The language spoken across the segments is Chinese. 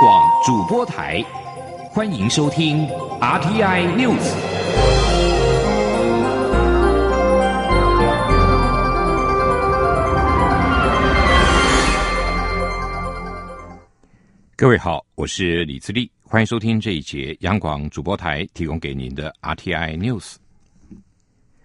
广主播台，欢迎收听 RTI News。各位好，我是李自立，欢迎收听这一节央广主播台提供给您的 RTI News。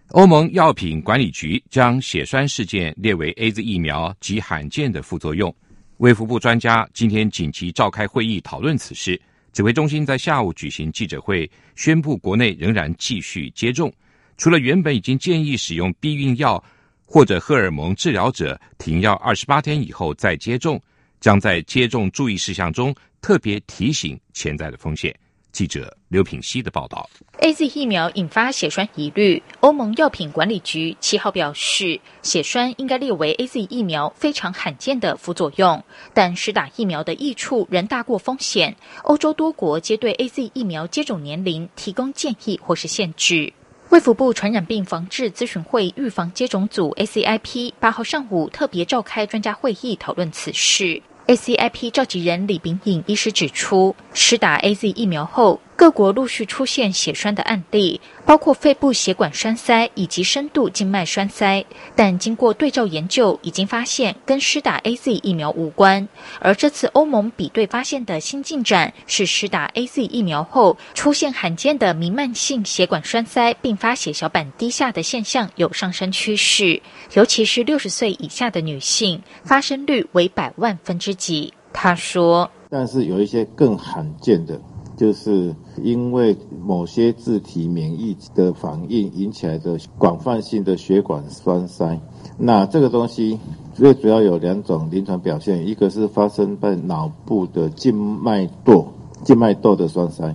欧盟药品管理局将血栓事件列为 A Z 疫苗极罕见的副作用。卫福部专家今天紧急召开会议讨论此事。指挥中心在下午举行记者会，宣布国内仍然继续接种。除了原本已经建议使用避孕药或者荷尔蒙治疗者停药二十八天以后再接种，将在接种注意事项中特别提醒潜在的风险。记者刘品希的报道：A Z 疫苗引发血栓疑虑，欧盟药品管理局七号表示，血栓应该列为 A Z 疫苗非常罕见的副作用，但施打疫苗的益处仍大过风险。欧洲多国皆对 A Z 疫苗接种年龄提供建议或是限制。卫福部传染病防治咨询会预防接种组 A C I P 八号上午特别召开专家会议讨论此事。ACIP 召集人李炳颖医师指出，施打 AZ 疫苗后，各国陆续出现血栓的案例。包括肺部血管栓塞以及深度静脉栓塞，但经过对照研究，已经发现跟施打 A Z 疫苗无关。而这次欧盟比对发现的新进展是，施打 A Z 疫苗后出现罕见的弥漫性血管栓塞并发血小板低下的现象有上升趋势，尤其是六十岁以下的女性，发生率为百万分之几。他说：“但是有一些更罕见的。”就是因为某些自体免疫的反应引起来的广泛性的血管栓塞，那这个东西最主要有两种临床表现，一个是发生在脑部的静脉窦静脉窦的栓塞，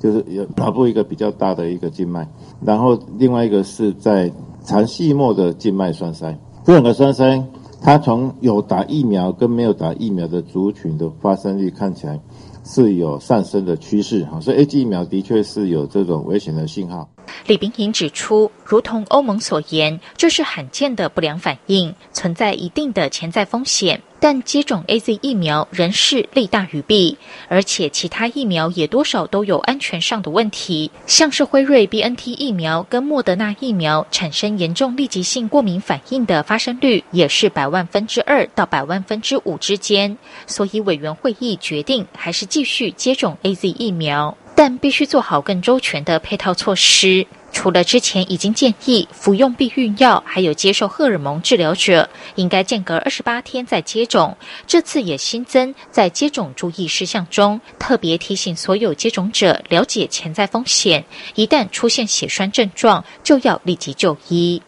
就是有脑部一个比较大的一个静脉，然后另外一个是在肠系膜的静脉栓塞，这两个栓塞，它从有打疫苗跟没有打疫苗的族群的发生率看起来。是有上升的趋势，哈，所以 A G 疫苗的确是有这种危险的信号。李炳颖指出，如同欧盟所言，这是罕见的不良反应，存在一定的潜在风险。但接种 A Z 疫苗仍是利大于弊，而且其他疫苗也多少都有安全上的问题，像是辉瑞 B N T 疫苗跟莫德纳疫苗产生严重立即性过敏反应的发生率也是百万分之二到百万分之五之间。所以委员会议决定还是继续接种 A Z 疫苗。但必须做好更周全的配套措施。除了之前已经建议服用避孕药，还有接受荷尔蒙治疗者，应该间隔二十八天再接种。这次也新增在接种注意事项中，特别提醒所有接种者了解潜在风险，一旦出现血栓症状，就要立即就医。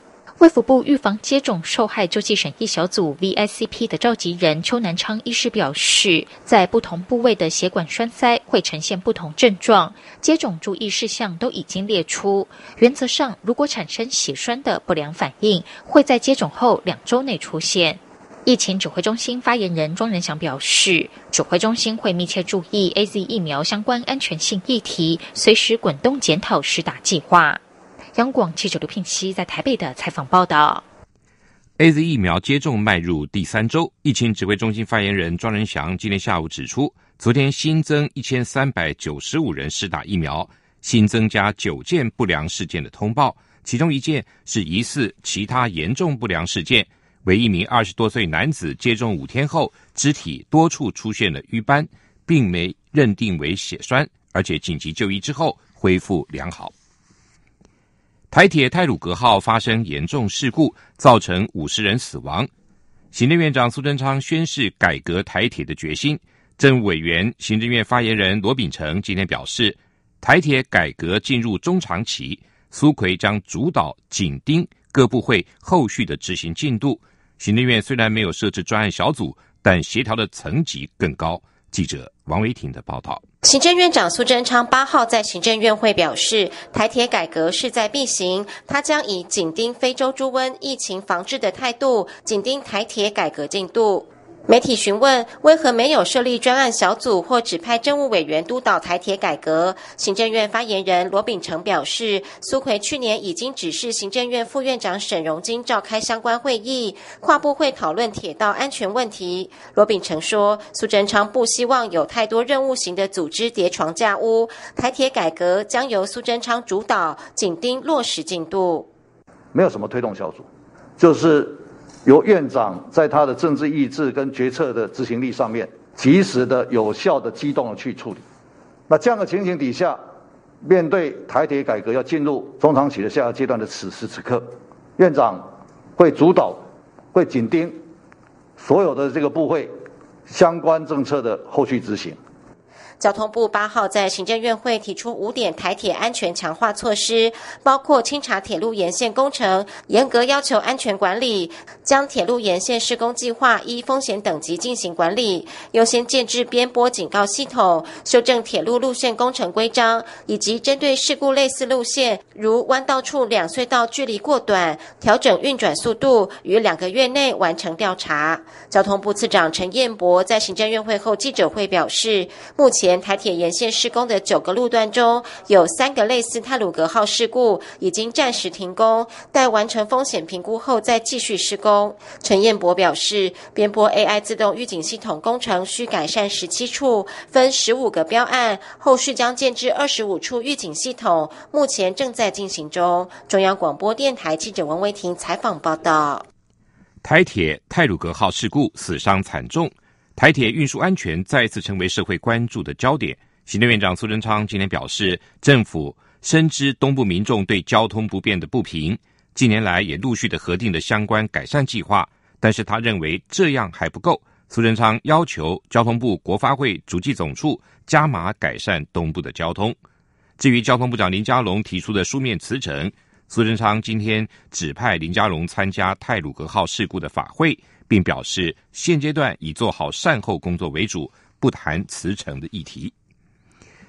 卫福部预防接种受害救济审议小组 （VICP） 的召集人邱南昌医师表示，在不同部位的血管栓塞会呈现不同症状，接种注意事项都已经列出。原则上，如果产生血栓的不良反应，会在接种后两周内出现。疫情指挥中心发言人庄仁祥表示，指挥中心会密切注意 A Z 疫苗相关安全性议题，随时滚动检讨施打计划。央广记者刘聘熙在台北的采访报道：A Z 疫苗接种迈入第三周，疫情指挥中心发言人庄仁祥今天下午指出，昨天新增一千三百九十五人施打疫苗，新增加九件不良事件的通报，其中一件是疑似其他严重不良事件，为一名二十多岁男子接种五天后，肢体多处出现了瘀斑，并没认定为血栓，而且紧急就医之后恢复良好。台铁泰鲁格号发生严重事故，造成五十人死亡。行政院长苏贞昌宣誓改革台铁的决心。政务委员、行政院发言人罗秉成今天表示，台铁改革进入中长期，苏奎将主导紧盯各部会后续的执行进度。行政院虽然没有设置专案小组，但协调的层级更高。记者王维婷的报道。行政院长苏贞昌八号在行政院会表示，台铁改革势在必行，他将以紧盯非洲猪瘟疫情防治的态度，紧盯台铁改革进度。媒体询问为何没有设立专案小组或指派政务委员督导台铁改革，行政院发言人罗秉成表示，苏奎去年已经指示行政院副院长沈荣金召开相关会议，跨部会讨论铁道安全问题。罗秉成说，苏贞昌不希望有太多任务型的组织叠床架屋，台铁改革将由苏贞昌主导，紧盯落实进度。没有什么推动小组，就是。由院长在他的政治意志跟决策的执行力上面，及时的、有效的、机动的去处理。那这样的情形底下，面对台铁改革要进入中长期的下个阶段的此时此刻，院长会主导、会紧盯所有的这个部会相关政策的后续执行。交通部八号在行政院会提出五点台铁安全强化措施，包括清查铁路沿线工程，严格要求安全管理，将铁路沿线施工计划依风险等级进行管理，优先建制边波警告系统，修正铁路路线工程规章，以及针对事故类似路线，如弯道处两隧道距离过短，调整运转速度，于两个月内完成调查。交通部次长陈彦博在行政院会后记者会表示，目前。台铁沿线施工的九个路段中，有三个类似泰鲁格号事故，已经暂时停工，待完成风险评估后再继续施工。陈彦博表示，边波 AI 自动预警系统工程需改善十七处，分十五个标案，后续将建置二十五处预警系统，目前正在进行中。中央广播电台记者王维婷采访报道。台铁泰鲁格号事故死伤惨重。台铁运输安全再次成为社会关注的焦点。行政院长苏贞昌今天表示，政府深知东部民众对交通不便的不平，近年来也陆续的核定了相关改善计划。但是他认为这样还不够。苏贞昌要求交通部国发会主计总处加码改善东部的交通。至于交通部长林佳龙提出的书面辞呈，苏贞昌今天指派林佳龙参加泰鲁格号事故的法会。并表示，现阶段以做好善后工作为主，不谈辞呈的议题。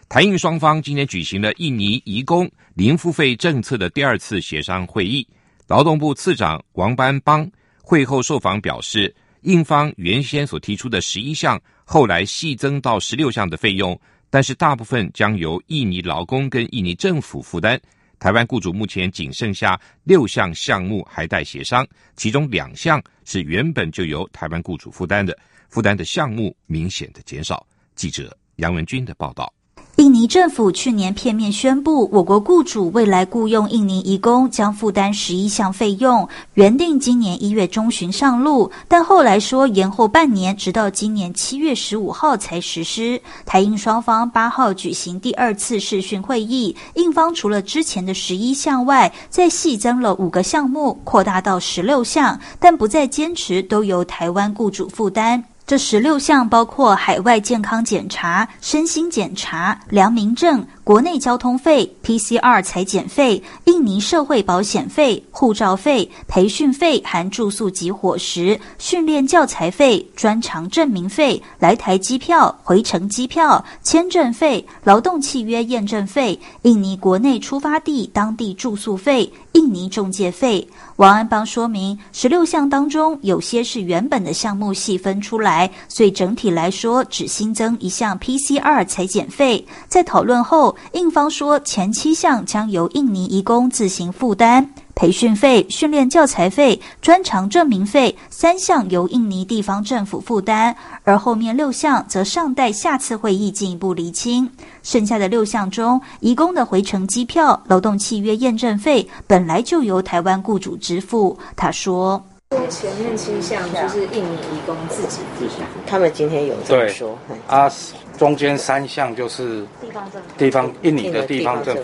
台印双方今天举行了印尼移工零付费政策的第二次协商会议。劳动部次长王班邦会后受访表示，印方原先所提出的十一项，后来细增到十六项的费用，但是大部分将由印尼劳工跟印尼政府负担。台湾雇主目前仅剩下六项项目还待协商，其中两项是原本就由台湾雇主负担的，负担的项目明显的减少。记者杨文军的报道。印尼政府去年片面宣布，我国雇主未来雇佣印尼移工将负担十一项费用，原定今年一月中旬上路，但后来说延后半年，直到今年七月十五号才实施。台印双方八号举行第二次视讯会议，印方除了之前的十一项外，再细增了五个项目，扩大到十六项，但不再坚持都由台湾雇主负担。这十六项包括海外健康检查、身心检查、良民证。国内交通费、PCR 裁剪费、印尼社会保险费、护照费、培训费含住宿及伙食、训练教材费、专长证明费、来台机票、回程机票、签证费、劳动契约验证费、印尼国内出发地当地住宿费、印尼中介费。王安邦说明，十六项当中有些是原本的项目细分出来，所以整体来说只新增一项 PCR 裁剪费。在讨论后。印方说，前七项将由印尼移工自行负担，培训费、训练教材费、专长证明费三项由印尼地方政府负担，而后面六项则尚待下次会议进一步厘清。剩下的六项中，移工的回程机票、劳动契约验证费本来就由台湾雇主支付。他说。前面七项就是印尼移工自己自己，他们今天有这么说。啊，中间三项就是地方政府，地方印尼的地方政府，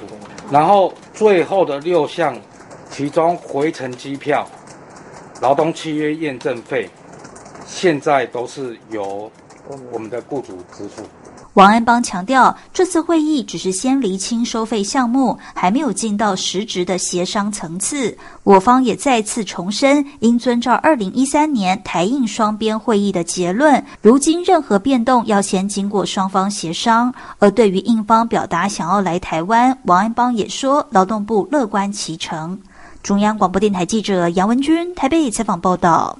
然后最后的六项，其中回程机票、劳动契约验证费，现在都是由我们的雇主支付。王安邦强调，这次会议只是先厘清收费项目，还没有进到实质的协商层次。我方也再次重申，应遵照二零一三年台印双边会议的结论，如今任何变动要先经过双方协商。而对于印方表达想要来台湾，王安邦也说，劳动部乐观其成。中央广播电台记者杨文君台北采访报道。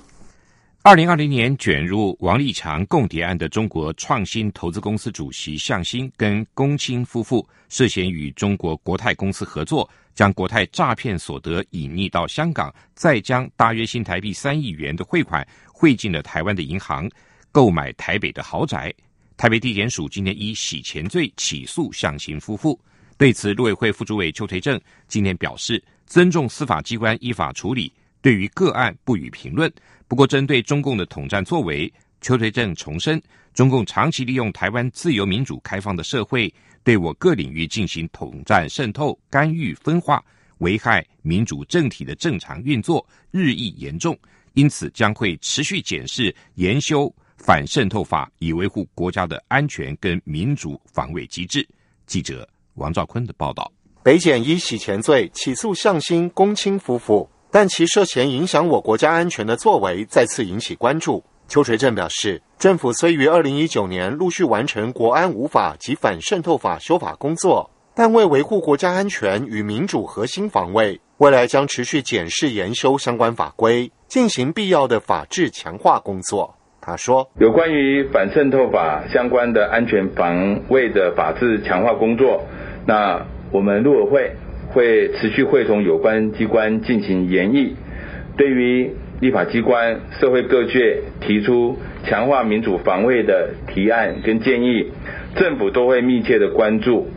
二零二零年卷入王立强共谍案的中国创新投资公司主席向新跟龚清夫妇涉嫌与中国国泰公司合作，将国泰诈骗所得隐匿到香港，再将大约新台币三亿元的汇款汇进了台湾的银行，购买台北的豪宅。台北地检署今天以洗钱罪起诉向新夫妇。对此，陆委会副主委邱垂正今天表示，尊重司法机关依法处理，对于个案不予评论。不过，针对中共的统战作为，邱垂正重申，中共长期利用台湾自由民主开放的社会，对我各领域进行统战、渗透、干预、分化，危害民主政体的正常运作日益严重，因此将会持续检视研修反渗透法，以维护国家的安全跟民主防卫机制。记者王兆坤的报道。北检以洗钱罪起诉向新、龚清夫妇。但其涉嫌影响我国家安全的作为再次引起关注。邱垂正表示，政府虽于二零一九年陆续完成国安无法及反渗透法修法工作，但为维护国家安全与民主核心防卫，未来将持续检视研修相关法规，进行必要的法制强化工作。他说，有关于反渗透法相关的安全防卫的法制强化工作，那我们陆委会。会持续会同有关机关进行研议，对于立法机关、社会各界提出强化民主防卫的提案跟建议，政府都会密切的关注，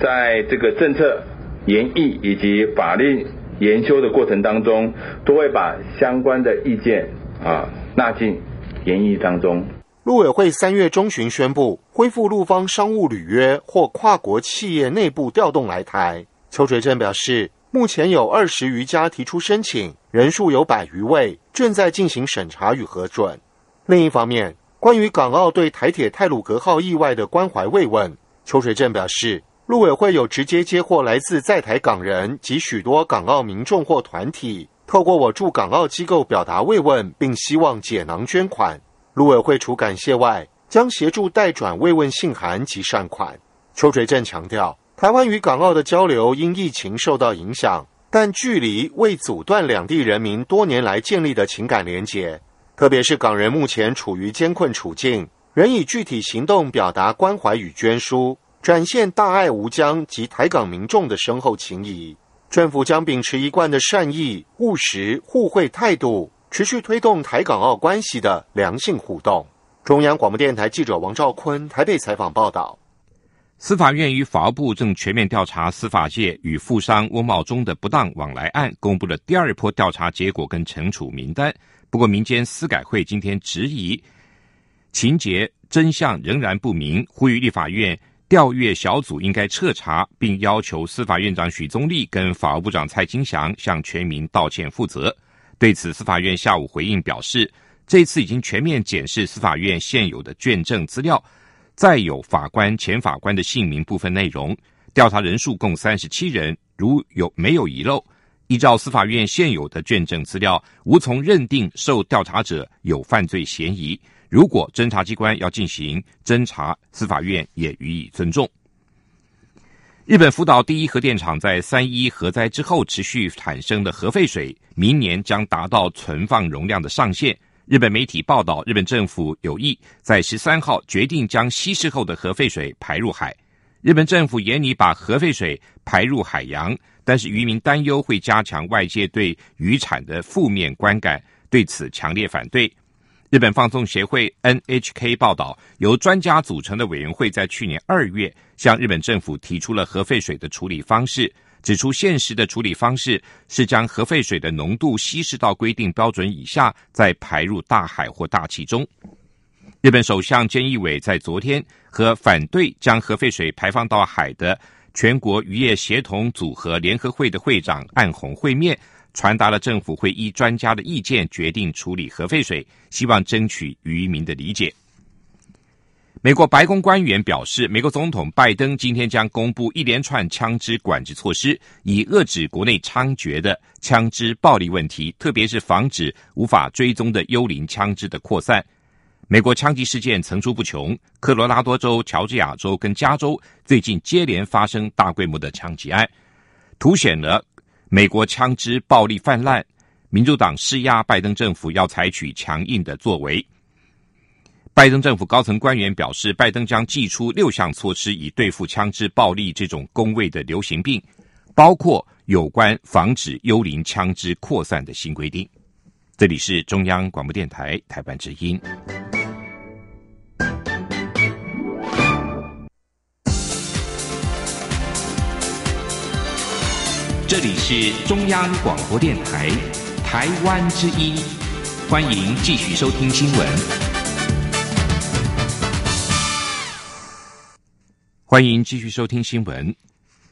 在这个政策研议以及法令研修的过程当中，都会把相关的意见啊纳进研议当中。陆委会三月中旬宣布恢复陆方商务履约或跨国企业内部调动来台。邱垂正表示，目前有二十余家提出申请，人数有百余位，正在进行审查与核准。另一方面，关于港澳对台铁泰鲁格号意外的关怀慰问，邱垂正表示，陆委会有直接接获来自在台港人及许多港澳民众或团体，透过我驻港澳机构表达慰问，并希望解囊捐款。陆委会除感谢外，将协助代转慰问信函及善款。邱垂正强调。台湾与港澳的交流因疫情受到影响，但距离未阻断两地人民多年来建立的情感连结。特别是港人目前处于艰困处境，仍以具体行动表达关怀与捐书，展现大爱无疆及台港民众的深厚情谊。政府将秉持一贯的善意、务实、互惠态度，持续推动台港澳关系的良性互动。中央广播电台记者王兆坤台北采访报道。司法院与法务部正全面调查司法界与富商翁茂忠的不当往来案，公布了第二波调查结果跟惩处名单。不过，民间司改会今天质疑情节真相仍然不明，呼吁立法院调阅小组应该彻查，并要求司法院长许宗力跟法务部长蔡金祥向全民道歉负责。对此，司法院下午回应表示，这次已经全面检视司法院现有的卷证资料。再有法官、前法官的姓名部分内容，调查人数共三十七人，如有没有遗漏？依照司法院现有的卷证资料，无从认定受调查者有犯罪嫌疑。如果侦查机关要进行侦查，司法院也予以尊重。日本福岛第一核电厂在三一核灾之后持续产生的核废水，明年将达到存放容量的上限。日本媒体报道，日本政府有意在十三号决定将稀释后的核废水排入海。日本政府严拟把核废水排入海洋，但是渔民担忧会加强外界对渔产的负面观感，对此强烈反对。日本放送协会 NHK 报道，由专家组成的委员会在去年二月向日本政府提出了核废水的处理方式。指出，现实的处理方式是将核废水的浓度稀释到规定标准以下，再排入大海或大气中。日本首相菅义伟在昨天和反对将核废水排放到海的全国渔业协同组合联合会的会长岸红会面，传达了政府会依专家的意见决定处理核废水，希望争取渔民的理解。美国白宫官员表示，美国总统拜登今天将公布一连串枪支管制措施，以遏制国内猖獗的枪支暴力问题，特别是防止无法追踪的幽灵枪支的扩散。美国枪击事件层出不穷，科罗拉多州、乔治亚州跟加州最近接连发生大规模的枪击案，凸显了美国枪支暴力泛滥。民主党施压拜登政府要采取强硬的作为。拜登政府高层官员表示，拜登将祭出六项措施以对付枪支暴力这种公卫的流行病，包括有关防止幽灵枪支扩散的新规定。这里是中央广播电台台湾之音。这里是中央广播电台台湾之音，欢迎继续收听新闻。欢迎继续收听新闻。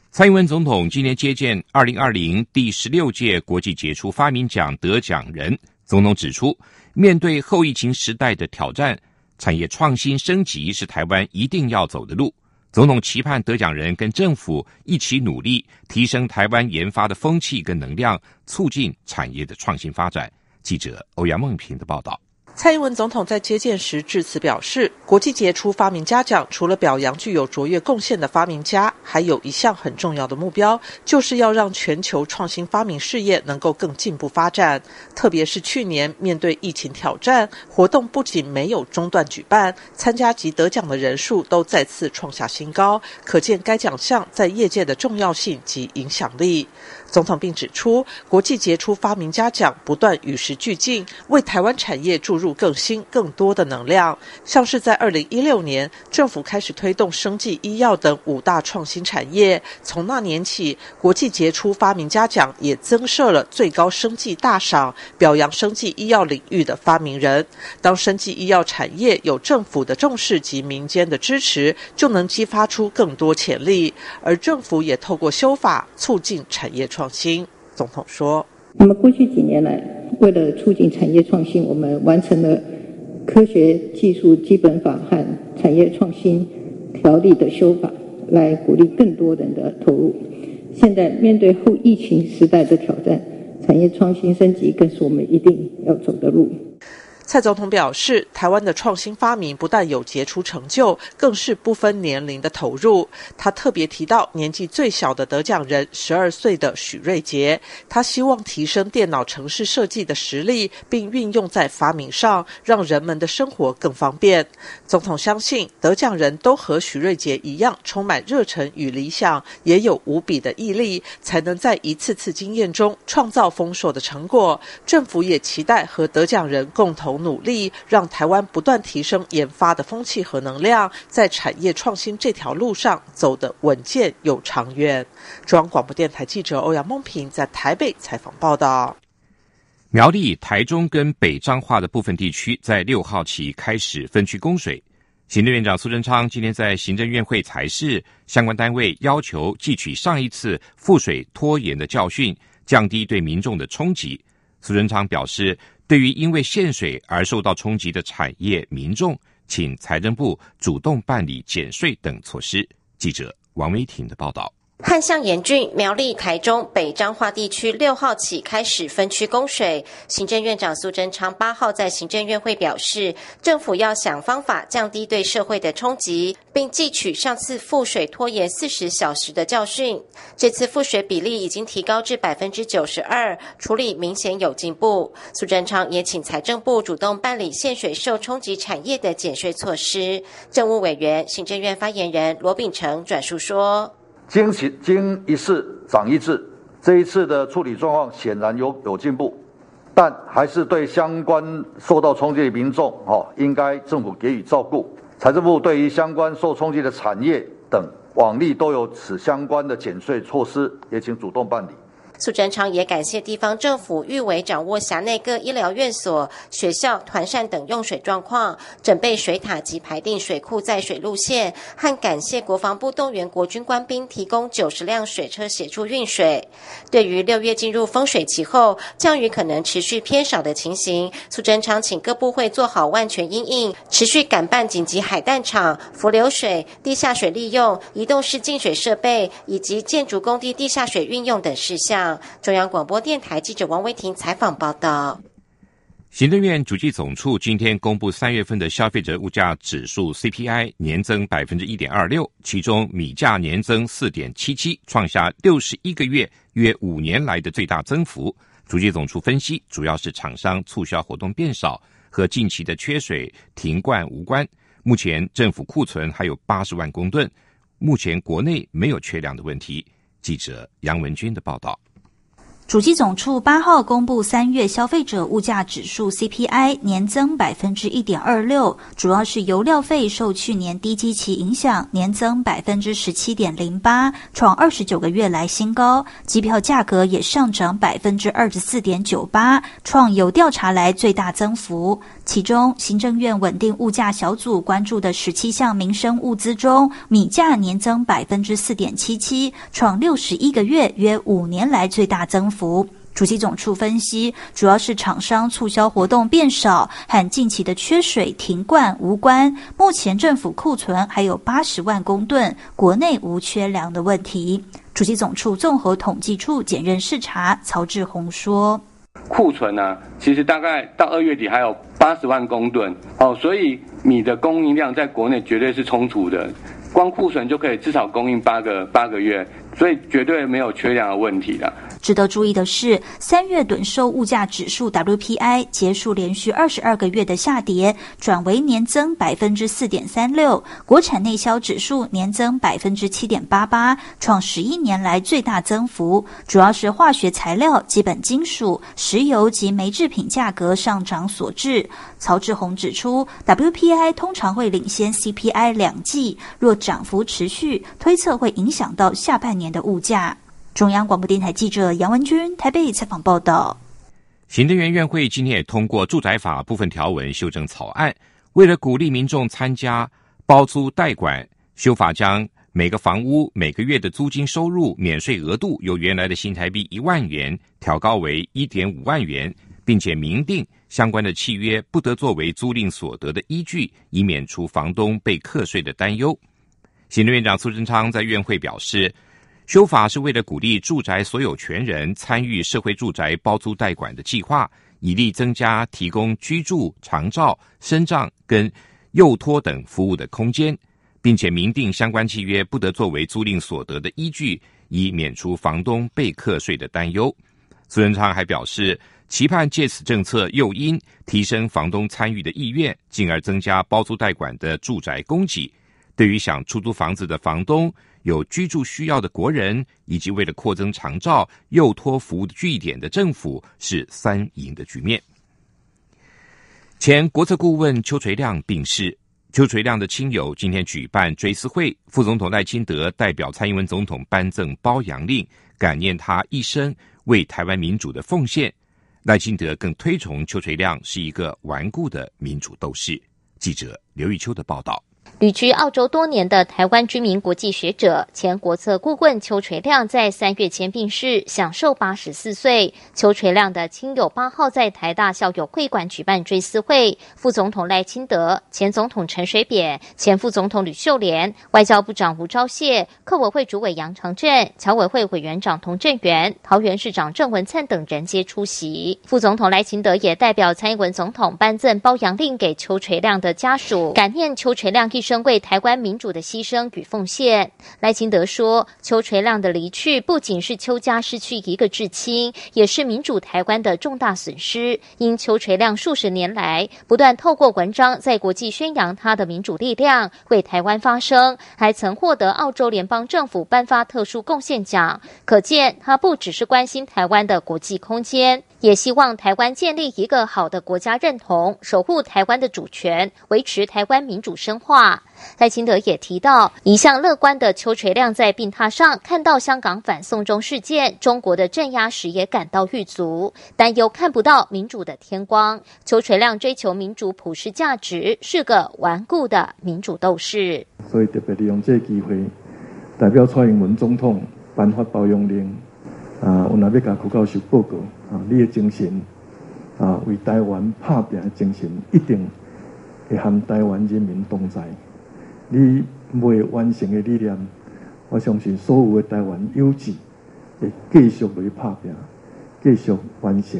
蔡英文总统今年接见二零二零第十六届国际杰出发明奖得奖人。总统指出，面对后疫情时代的挑战，产业创新升级是台湾一定要走的路。总统期盼得奖人跟政府一起努力，提升台湾研发的风气跟能量，促进产业的创新发展。记者欧阳梦平的报道。蔡英文总统在接见时致辞表示，国际杰出发明家奖除了表扬具有卓越贡献的发明家，还有一项很重要的目标，就是要让全球创新发明事业能够更进步发展。特别是去年面对疫情挑战，活动不仅没有中断举办，参加及得奖的人数都再次创下新高，可见该奖项在业界的重要性及影响力。总统并指出，国际杰出发明家奖不断与时俱进，为台湾产业注入更新、更多的能量。像是在二零一六年，政府开始推动生技医药等五大创新产业，从那年起，国际杰出发明家奖也增设了最高生技大赏，表扬生技医药领域的发明人。当生技医药产业有政府的重视及民间的支持，就能激发出更多潜力。而政府也透过修法，促进产业创。创新，总统说：“那么过去几年来，为了促进产业创新，我们完成了科学技术基本法和产业创新条例的修法，来鼓励更多人的投入。现在面对后疫情时代的挑战，产业创新升级更是我们一定要走的路。”蔡总统表示，台湾的创新发明不但有杰出成就，更是不分年龄的投入。他特别提到年纪最小的得奖人，十二岁的许瑞杰。他希望提升电脑城市设计的实力，并运用在发明上，让人们的生活更方便。总统相信，得奖人都和许瑞杰一样，充满热忱与理想，也有无比的毅力，才能在一次次经验中创造丰硕的成果。政府也期待和得奖人共同。努力让台湾不断提升研发的风气和能量，在产业创新这条路上走得稳健又长远。中央广播电台记者欧阳梦平在台北采访报道。苗栗、台中跟北彰化的部分地区在六号起开始分区供水。行政院长苏贞昌今天在行政院会裁示，相关单位要求汲取上一次覆水拖延的教训，降低对民众的冲击。苏贞昌表示。对于因为限水而受到冲击的产业民众，请财政部主动办理减税等措施。记者王维婷的报道。旱象严峻，苗栗、台中、北彰化地区六号起开始分区供水。行政院长苏贞昌八号在行政院会表示，政府要想方法降低对社会的冲击，并汲取上次覆水拖延四十小时的教训。这次覆水比例已经提高至百分之九十二，处理明显有进步。苏贞昌也请财政部主动办理限水受冲击产业的减税措施。政务委员、行政院发言人罗秉成转述说。经其经一事长一智，这一次的处理状况显然有有进步，但还是对相关受到冲击的民众，哈，应该政府给予照顾。财政部对于相关受冲击的产业等，往例都有此相关的减税措施，也请主动办理。苏贞昌也感谢地方政府预为掌握辖内各医疗院所、学校、团扇等用水状况，准备水塔及排定水库载水路线，和感谢国防部动员国军官兵提供九十辆水车协助运水。对于六月进入丰水期后降雨可能持续偏少的情形，苏贞昌请各部会做好万全应应，持续赶办紧急海淡厂、浮流水、地下水利用、移动式净水设备以及建筑工地地下水运用等事项。中央广播电台记者王维婷采访报道。行政院主计总处今天公布三月份的消费者物价指数 CPI 年增百分之一点二六，其中米价年增四点七七，创下六十一个月约五年来的最大增幅。主计总处分析，主要是厂商促销活动变少和近期的缺水停灌无关。目前政府库存还有八十万公吨，目前国内没有缺粮的问题。记者杨文军的报道。主机总处八号公布三月消费者物价指数 CPI 年增百分之一点二六，主要是油料费受去年低基期影响，年增百分之十七点零八，创二十九个月来新高。机票价格也上涨百分之二十四点九八，创有调查来最大增幅。其中，行政院稳定物价小组关注的十七项民生物资中，米价年增百分之四点七七，创六十一个月约五年来最大增幅。主席总处分析，主要是厂商促销活动变少，和近期的缺水停灌无关。目前政府库存还有八十万公吨，国内无缺粮的问题。主席总处综合统计处检任视察曹志宏说。库存呢，其实大概到二月底还有八十万公吨。哦，所以米的供应量在国内绝对是充足的，光库存就可以至少供应八个八个月，所以绝对没有缺粮的问题的。值得注意的是，三月短售物价指数 WPI 结束连续二十二个月的下跌，转为年增百分之四点三六。国产内销指数年增百分之七点八八，创十一年来最大增幅。主要是化学材料、基本金属、石油及煤制品价格上涨所致。曹志宏指出，WPI 通常会领先 CPI 两季，若涨幅持续，推测会影响到下半年的物价。中央广播电台记者杨文君台北采访报道。行政院院会今天也通过住宅法部分条文修正草案，为了鼓励民众参加包租代管，修法将每个房屋每个月的租金收入免税额度由原来的新台币一万元调高为一点五万元，并且明定相关的契约不得作为租赁所得的依据，以免除房东被课税的担忧。行政院长苏贞昌在院会表示。修法是为了鼓励住宅所有权人参与社会住宅包租代管的计划，以利增加提供居住、长照、身障跟幼托等服务的空间，并且明定相关契约不得作为租赁所得的依据，以免除房东被课税的担忧。苏贞昌还表示，期盼借此政策诱因，提升房东参与的意愿，进而增加包租代管的住宅供给。对于想出租房子的房东。有居住需要的国人，以及为了扩增长照、幼托服务据点的政府，是三赢的局面。前国策顾问邱垂亮病逝，邱垂亮的亲友今天举办追思会，副总统赖清德代表蔡英文总统颁赠褒扬令，感念他一生为台湾民主的奉献。赖清德更推崇邱垂亮是一个顽固的民主斗士。记者刘玉秋的报道。旅居澳洲多年的台湾居民国际学者、前国策顾问邱垂亮在三月前病逝，享受八十四岁。邱垂亮的亲友八号在台大校友会馆举办追思会，副总统赖清德、前总统陈水扁、前副总统吕秀莲、外交部长吴钊燮、客委会主委杨长镇、侨委会委员长童振源、桃园市长郑文灿等人皆出席。副总统赖清德也代表蔡英文总统颁赠褒扬令给邱垂亮的家属，感念邱垂亮一生。为台湾民主的牺牲与奉献，赖清德说：“邱垂亮的离去不仅是邱家失去一个至亲，也是民主台湾的重大损失。因邱垂亮数十年来不断透过文章在国际宣扬他的民主力量，为台湾发声，还曾获得澳洲联邦政府颁发特殊贡献奖。可见他不只是关心台湾的国际空间。”也希望台湾建立一个好的国家认同，守护台湾的主权，维持台湾民主深化。赖清德也提到，一向乐观的邱垂亮在病榻上看到香港反送中事件，中国的镇压时也感到狱足，但又看不到民主的天光。邱垂亮追求民主普世价值，是个顽固的民主斗士。所以特别利用这个机会，代表蔡英文总统颁发保养令。啊，我那边甲副教授报告啊，你的精神啊，为台湾拍拼的精神，一定会和台湾人民同在。你未完成的理念，我相信所有的台湾有志会继续去拍拼，继续完成。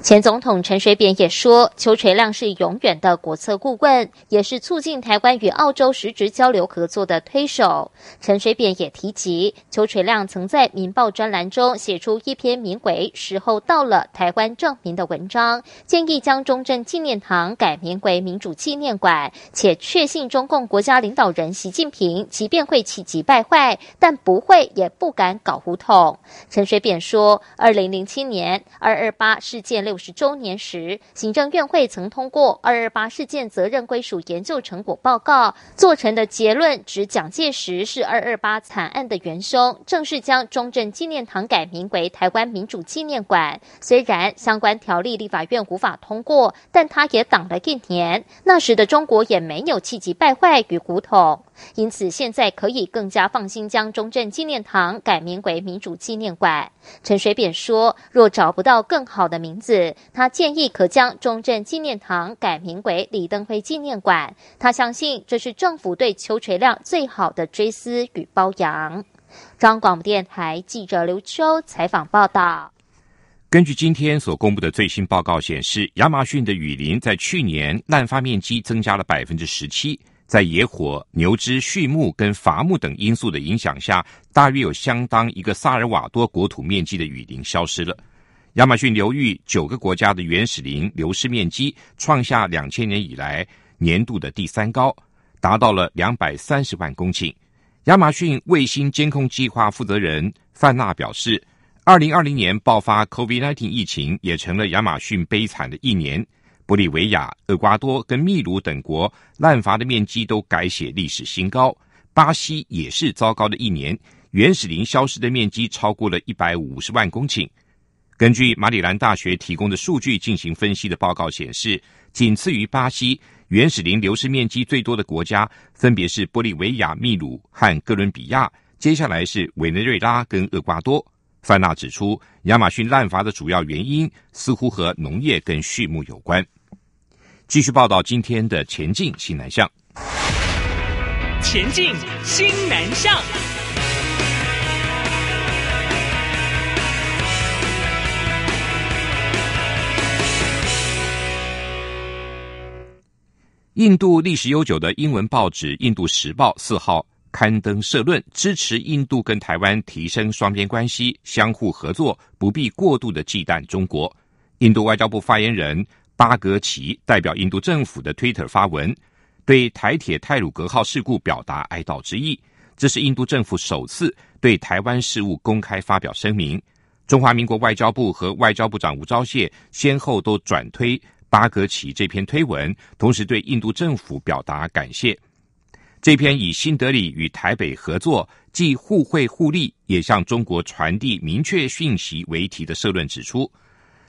前总统陈水扁也说，邱垂亮是永远的国策顾问，也是促进台湾与澳洲实质交流合作的推手。陈水扁也提及，邱垂亮曾在《民报》专栏中写出一篇名为《时候到了，台湾证明》的文章，建议将中正纪念堂改名为民主纪念馆，且确信中共国家领导人习近平即便会气急败坏，但不会也不敢搞胡同。陈水扁说，二零零七年二二八事件。六十周年时，行政院会曾通过二二八事件责任归属研究成果报告，做成的结论指蒋介石是二二八惨案的元凶，正式将中正纪念堂改名为台湾民主纪念馆。虽然相关条例立法院无法通过，但他也挡了一年。那时的中国也没有气急败坏与古董。因此，现在可以更加放心将中正纪念堂改名为民主纪念馆。陈水扁说：“若找不到更好的名字，他建议可将中正纪念堂改名为李登辉纪念馆。他相信这是政府对邱垂亮最好的追思与褒扬。”张广播电台记者刘秋采访报道。根据今天所公布的最新报告显示，亚马逊的雨林在去年滥发面积增加了百分之十七。在野火、牛只、畜牧跟伐木等因素的影响下，大约有相当一个萨尔瓦多国土面积的雨林消失了。亚马逊流域九个国家的原始林流失面积创下两千年以来年度的第三高，达到了两百三十万公顷。亚马逊卫星监控计划负责人范纳表示，二零二零年爆发 COVID-19 疫情，也成了亚马逊悲惨的一年。玻利维亚、厄瓜多跟秘鲁等国滥伐的面积都改写历史新高。巴西也是糟糕的一年，原始林消失的面积超过了一百五十万公顷。根据马里兰大学提供的数据进行分析的报告显示，仅次于巴西，原始林流失面积最多的国家分别是玻利维亚、秘鲁和哥伦比亚，接下来是委内瑞拉跟厄瓜多。范纳指出，亚马逊滥伐的主要原因似乎和农业跟畜牧有关。继续报道今天的前进新南向。前进新南向。印度历史悠久的英文报纸《印度时报》四号刊登社论，支持印度跟台湾提升双边关系，相互合作，不必过度的忌惮中国。印度外交部发言人。巴格奇代表印度政府的 Twitter 发文，对台铁泰鲁格号事故表达哀悼之意。这是印度政府首次对台湾事务公开发表声明。中华民国外交部和外交部长吴钊燮先后都转推巴格奇这篇推文，同时对印度政府表达感谢。这篇以新德里与台北合作，既互惠互利，也向中国传递明确讯息为题的社论指出。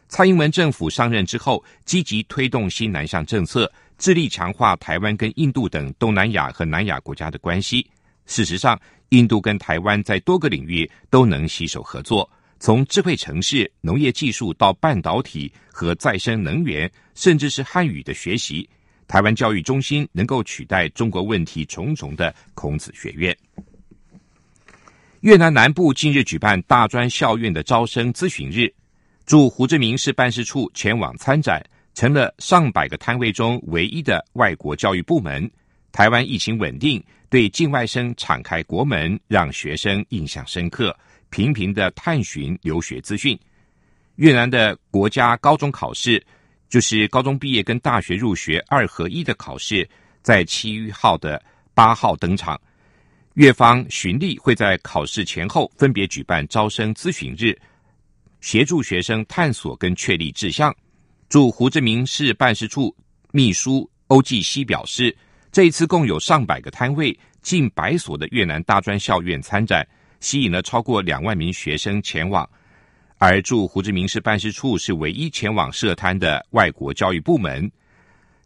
蔡英文政府上任之后，积极推动新南向政策，致力强化台湾跟印度等东南亚和南亚国家的关系。事实上，印度跟台湾在多个领域都能携手合作，从智慧城市、农业技术到半导体和再生能源，甚至是汉语的学习。台湾教育中心能够取代中国问题重重的孔子学院。越南南部近日举办大专校院的招生咨询日。驻胡志明市办事处前往参展，成了上百个摊位中唯一的外国教育部门。台湾疫情稳定，对境外生敞开国门，让学生印象深刻，频频的探寻留学资讯。越南的国家高中考试，就是高中毕业跟大学入学二合一的考试，在七号的八号登场。越方循例会在考试前后分别举办招生咨询日。协助学生探索跟确立志向。驻胡志明市办事处秘书欧继熙表示，这一次共有上百个摊位、近百所的越南大专校院参展，吸引了超过两万名学生前往。而驻胡志明市办事处是唯一前往设摊的外国教育部门。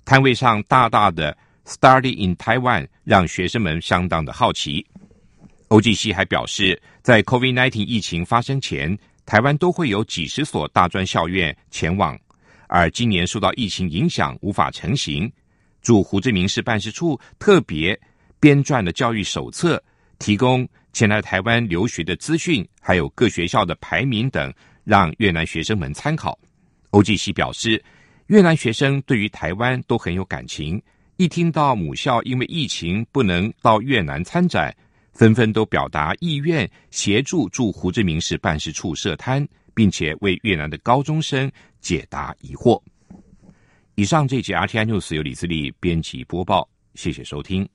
摊位上大大的 “Study in Taiwan” 让学生们相当的好奇。欧继熙还表示，在 COVID-19 疫情发生前。台湾都会有几十所大专校院前往，而今年受到疫情影响无法成行。驻胡志明市办事处特别编撰的教育手册，提供前来台湾留学的资讯，还有各学校的排名等，让越南学生们参考。欧继熙表示，越南学生对于台湾都很有感情，一听到母校因为疫情不能到越南参展，纷纷都表达意愿协助驻胡志明市办事处设摊，并且为越南的高中生解答疑惑。以上这节 RTI News 由李自力编辑播报，谢谢收听。